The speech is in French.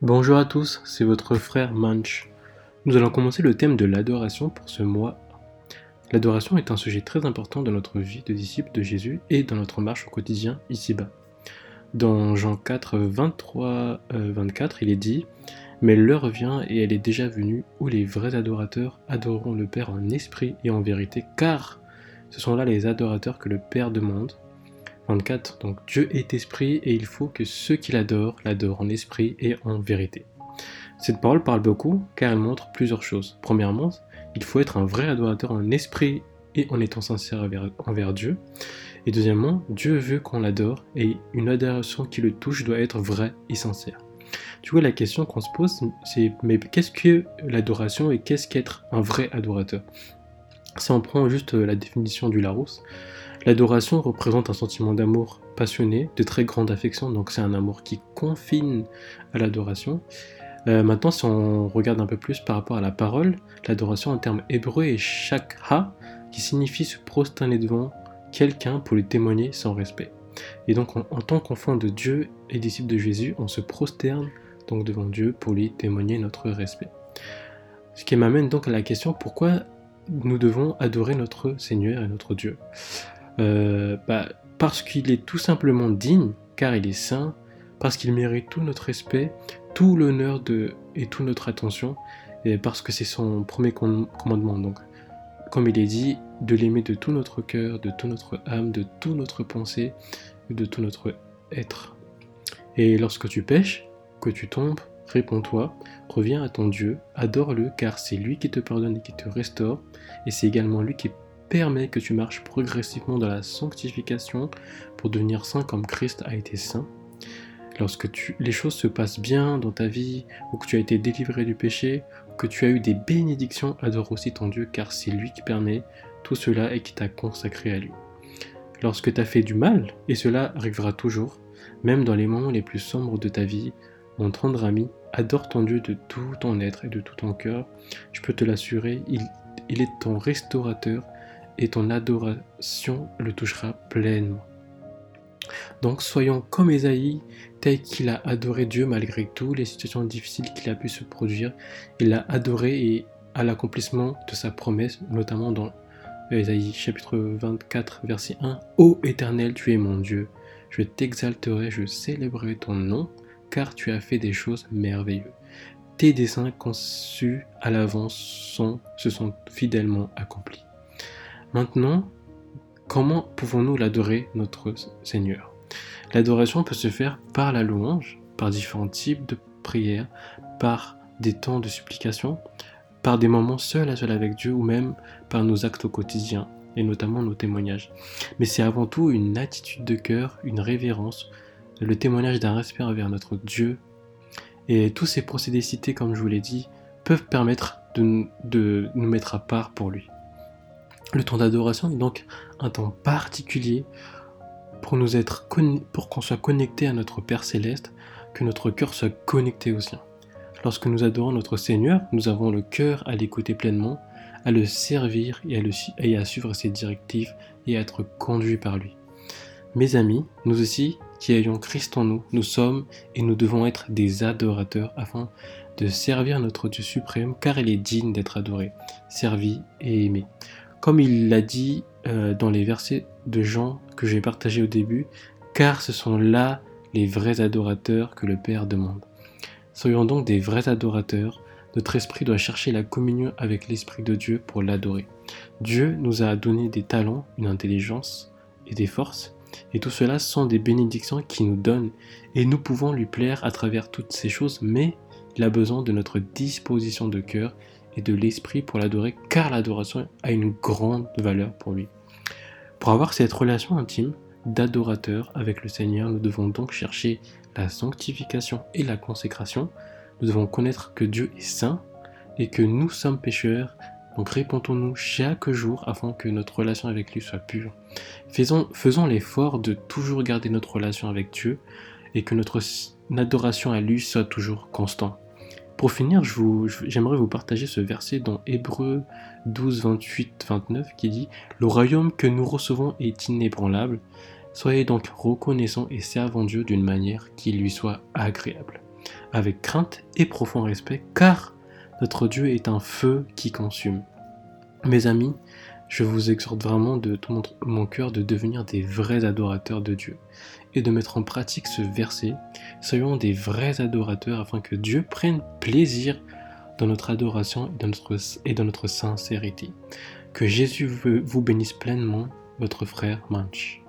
Bonjour à tous, c'est votre frère Munch. Nous allons commencer le thème de l'adoration pour ce mois. L'adoration est un sujet très important dans notre vie de disciples de Jésus et dans notre marche au quotidien ici-bas. Dans Jean 4, 23, 24, il est dit Mais l'heure vient et elle est déjà venue où les vrais adorateurs adoreront le Père en esprit et en vérité, car ce sont là les adorateurs que le Père demande. 24. Donc Dieu est esprit et il faut que ceux qui l'adorent l'adorent en esprit et en vérité. Cette parole parle beaucoup car elle montre plusieurs choses. Premièrement, il faut être un vrai adorateur en esprit et en étant sincère envers, Dieu. Et deuxièmement, Dieu veut qu'on l'adore et une adoration qui le touche doit être vraie et sincère. Tu vois, la question qu'on se pose, c'est mais qu'est-ce que l'adoration et qu'est-ce qu'être un vrai adorateur? Si on prend juste la définition du Larousse, L'adoration représente un sentiment d'amour passionné, de très grande affection, donc c'est un amour qui confine à l'adoration. Euh, maintenant, si on regarde un peu plus par rapport à la parole, l'adoration en termes hébreux est shakha, qui signifie se prosterner devant quelqu'un pour lui témoigner son respect. Et donc, en tant qu'enfant de Dieu et disciple de Jésus, on se prosterne donc devant Dieu pour lui témoigner notre respect. Ce qui m'amène donc à la question pourquoi nous devons adorer notre Seigneur et notre Dieu. Euh, bah, parce qu'il est tout simplement digne, car il est saint, parce qu'il mérite tout notre respect, tout l'honneur de, et toute notre attention, et parce que c'est son premier commandement. Donc, comme il est dit, de l'aimer de tout notre cœur, de toute notre âme, de toute notre pensée, de tout notre être. Et lorsque tu pêches, que tu tombes, réponds-toi, reviens à ton Dieu, adore-le, car c'est lui qui te pardonne et qui te restaure, et c'est également lui qui permet que tu marches progressivement dans la sanctification pour devenir saint comme Christ a été saint. Lorsque les choses se passent bien dans ta vie, ou que tu as été délivré du péché, ou que tu as eu des bénédictions, adore aussi ton Dieu, car c'est lui qui permet tout cela et qui t'a consacré à lui. Lorsque tu as fait du mal, et cela arrivera toujours, même dans les moments les plus sombres de ta vie, mon tendre ami, adore ton Dieu de tout ton être et de tout ton cœur. Je peux te l'assurer, il, est ton restaurateur et ton adoration le touchera pleinement. Donc soyons comme Esaïe, tel qu'il a adoré Dieu malgré toutes les situations difficiles qu'il a pu se produire. Il l'a adoré et à l'accomplissement de sa promesse, notamment dans Esaïe chapitre 24 verset 1. Ô Éternel, tu es mon Dieu, je t'exalterai, je célébrerai ton nom, car tu as fait des choses merveilleuses. Tes desseins conçus à l'avance se sont fidèlement accomplis. Maintenant, comment pouvons-nous l'adorer, notre Seigneur? L'adoration peut se faire par la louange, par différents types de prières, par des temps de supplication, par des moments seuls à seul avec Dieu ou même par nos actes au quotidien et notamment nos témoignages. Mais c'est avant tout une attitude de cœur, une révérence, le témoignage d'un respect envers notre Dieu. Et tous ces procédés cités, comme je vous l'ai dit, peuvent permettre de, nous mettre à part pour lui. Le temps d'adoration est donc un temps particulier pour nous être pour qu'on soit connecté à notre Père céleste, que notre cœur soit connecté au sien. Lorsque nous adorons notre Seigneur, nous avons le cœur à l'écouter pleinement, à le servir et à, le, et à suivre ses directives et à être conduits par lui. Mes amis, nous aussi, qui ayons Christ en nous, nous sommes et nous devons être des adorateurs afin de servir notre Dieu suprême, car il est digne d'être adoré, servi et aimé. Comme il l'a dit euh, dans les versets de Jean que j'ai partagés au début, car ce sont là les vrais adorateurs que le Père demande. Soyons donc des vrais adorateurs, notre esprit doit chercher la communion avec l'Esprit de Dieu pour l'adorer. Dieu nous a donné des talents, une intelligence et des forces, et tout cela sont des bénédictions qui nous donne, et nous pouvons lui plaire à travers toutes ces choses, mais il a besoin de notre disposition de cœur et de l'esprit pour l'adorer, car l'adoration a une grande valeur pour lui. Pour avoir cette relation intime d'adorateur avec le Seigneur, nous devons donc chercher la sanctification et la consécration. Nous devons connaître que Dieu est saint et que nous sommes pécheurs. Donc répondons-nous chaque jour afin que notre relation avec lui soit pure. Faisons, faisons l'effort de toujours garder notre relation avec Dieu et que notre adoration à lui soit toujours constante. Pour finir, j'aimerais vous, partager ce verset dans Hébreu 12, 28, 29 qui dit Le royaume que nous recevons est inébranlable. Soyez donc reconnaissants et servons Dieu d'une manière qui lui soit agréable. avec crainte et profond respect, car notre Dieu est un feu qui consume. Mes amis, je vous exhorte vraiment de tout mon, cœur de devenir des vrais adorateurs de Dieu et de mettre en pratique ce verset. Soyons des vrais adorateurs afin que Dieu prenne plaisir dans notre adoration et dans notre, sincérité. Que Jésus vous bénisse pleinement, votre frère Manch.